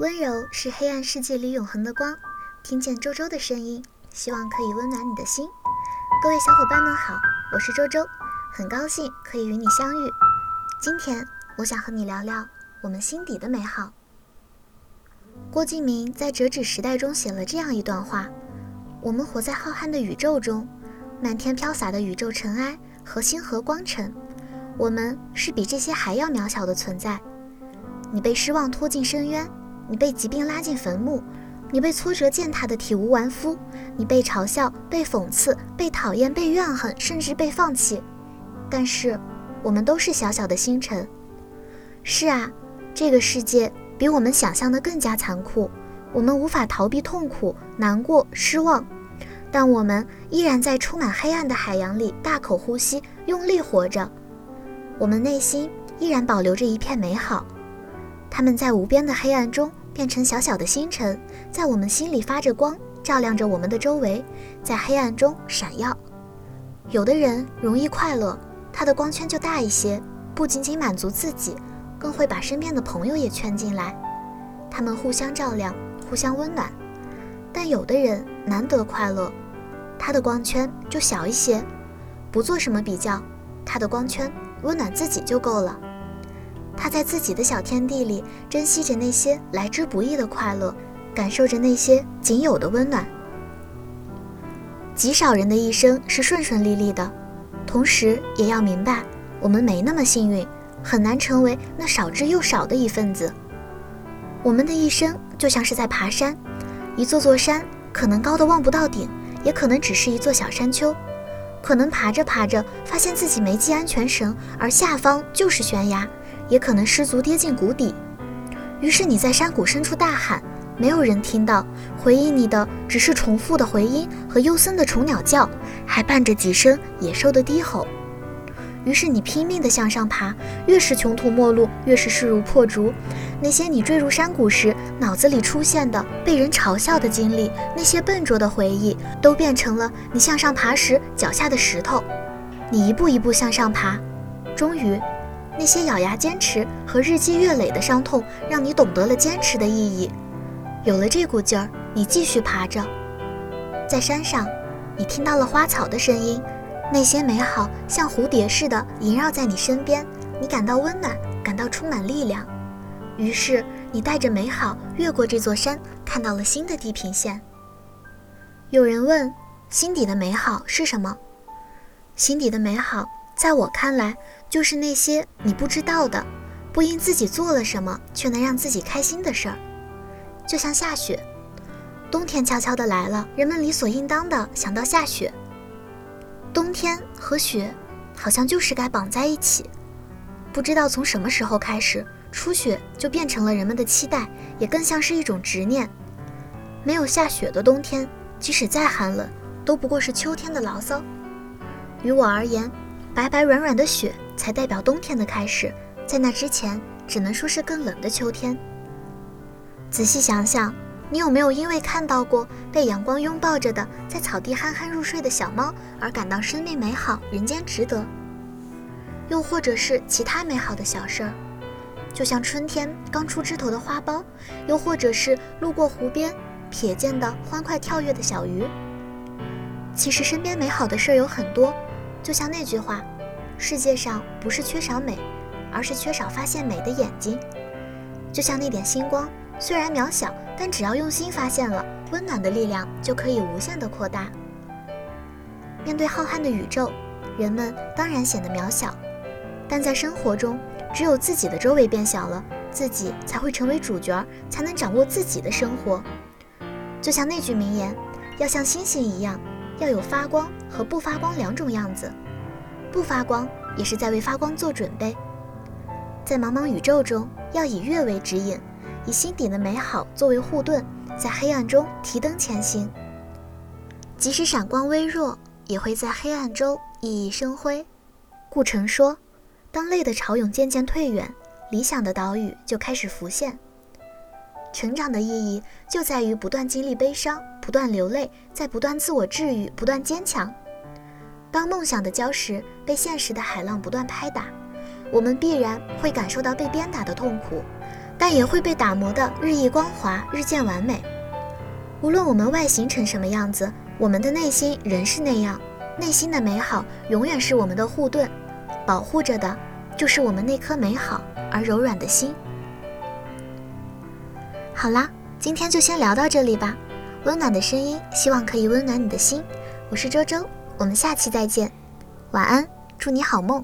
温柔是黑暗世界里永恒的光，听见周周的声音，希望可以温暖你的心。各位小伙伴们好，我是周周，很高兴可以与你相遇。今天我想和你聊聊我们心底的美好。郭敬明在《折纸时代》中写了这样一段话：我们活在浩瀚的宇宙中，漫天飘洒的宇宙尘埃和星河光尘，我们是比这些还要渺小的存在。你被失望拖进深渊，你被疾病拉进坟墓，你被挫折践踏的体无完肤，你被嘲笑、被讽刺、被讨厌、被怨恨，甚至被放弃。但是，我们都是小小的星辰。是啊，这个世界比我们想象的更加残酷，我们无法逃避痛苦、难过、失望，但我们依然在充满黑暗的海洋里大口呼吸，用力活着。我们内心依然保留着一片美好。它们在无边的黑暗中变成小小的星辰，在我们心里发着光，照亮着我们的周围，在黑暗中闪耀。有的人容易快乐，他的光圈就大一些，不仅仅满足自己，更会把身边的朋友也圈进来，他们互相照亮，互相温暖。但有的人难得快乐，他的光圈就小一些，不做什么比较，他的光圈温暖自己就够了。他在自己的小天地里珍惜着那些来之不易的快乐，感受着那些仅有的温暖。极少人的一生是顺顺利利的，同时也要明白，我们没那么幸运，很难成为那少之又少的一份子。我们的一生就像是在爬山，一座座山可能高的望不到顶，也可能只是一座小山丘，可能爬着爬着发现自己没系安全绳，而下方就是悬崖。也可能失足跌进谷底，于是你在山谷深处大喊，没有人听到，回应你的只是重复的回音和幽森的虫鸟叫，还伴着几声野兽的低吼。于是你拼命地向上爬，越是穷途末路，越是势如破竹。那些你坠入山谷时脑子里出现的被人嘲笑的经历，那些笨拙的回忆，都变成了你向上爬时脚下的石头。你一步一步向上爬，终于。那些咬牙坚持和日积月累的伤痛，让你懂得了坚持的意义。有了这股劲儿，你继续爬着。在山上，你听到了花草的声音，那些美好像蝴蝶似的萦绕在你身边，你感到温暖，感到充满力量。于是，你带着美好越过这座山，看到了新的地平线。有人问：心底的美好是什么？心底的美好，在我看来。就是那些你不知道的，不因自己做了什么却能让自己开心的事儿，就像下雪，冬天悄悄的来了，人们理所应当的想到下雪。冬天和雪好像就是该绑在一起，不知道从什么时候开始，初雪就变成了人们的期待，也更像是一种执念。没有下雪的冬天，即使再寒冷，都不过是秋天的牢骚。于我而言，白白软软的雪。才代表冬天的开始，在那之前，只能说是更冷的秋天。仔细想想，你有没有因为看到过被阳光拥抱着的在草地憨憨入睡的小猫而感到生命美好、人间值得？又或者是其他美好的小事儿，就像春天刚出枝头的花苞，又或者是路过湖边瞥见的欢快跳跃的小鱼。其实身边美好的事儿有很多，就像那句话。世界上不是缺少美，而是缺少发现美的眼睛。就像那点星光，虽然渺小，但只要用心发现了，温暖的力量就可以无限的扩大。面对浩瀚的宇宙，人们当然显得渺小，但在生活中，只有自己的周围变小了，自己才会成为主角，才能掌握自己的生活。就像那句名言：要像星星一样，要有发光和不发光两种样子。不发光也是在为发光做准备，在茫茫宇宙中，要以月为指引，以心底的美好作为护盾，在黑暗中提灯前行。即使闪光微弱，也会在黑暗中熠熠生辉。顾城说：“当泪的潮涌渐渐退远，理想的岛屿就开始浮现。”成长的意义就在于不断经历悲伤，不断流泪，在不断自我治愈，不断坚强。当梦想的礁石被现实的海浪不断拍打，我们必然会感受到被鞭打的痛苦。但也会被打磨的日益光滑，日渐完美。无论我们外形成什么样子，我们的内心仍是那样。内心的美好永远是我们的护盾，保护着的就是我们那颗美好而柔软的心。好啦，今天就先聊到这里吧。温暖的声音，希望可以温暖你的心。我是周周，我们下期再见。晚安，祝你好梦。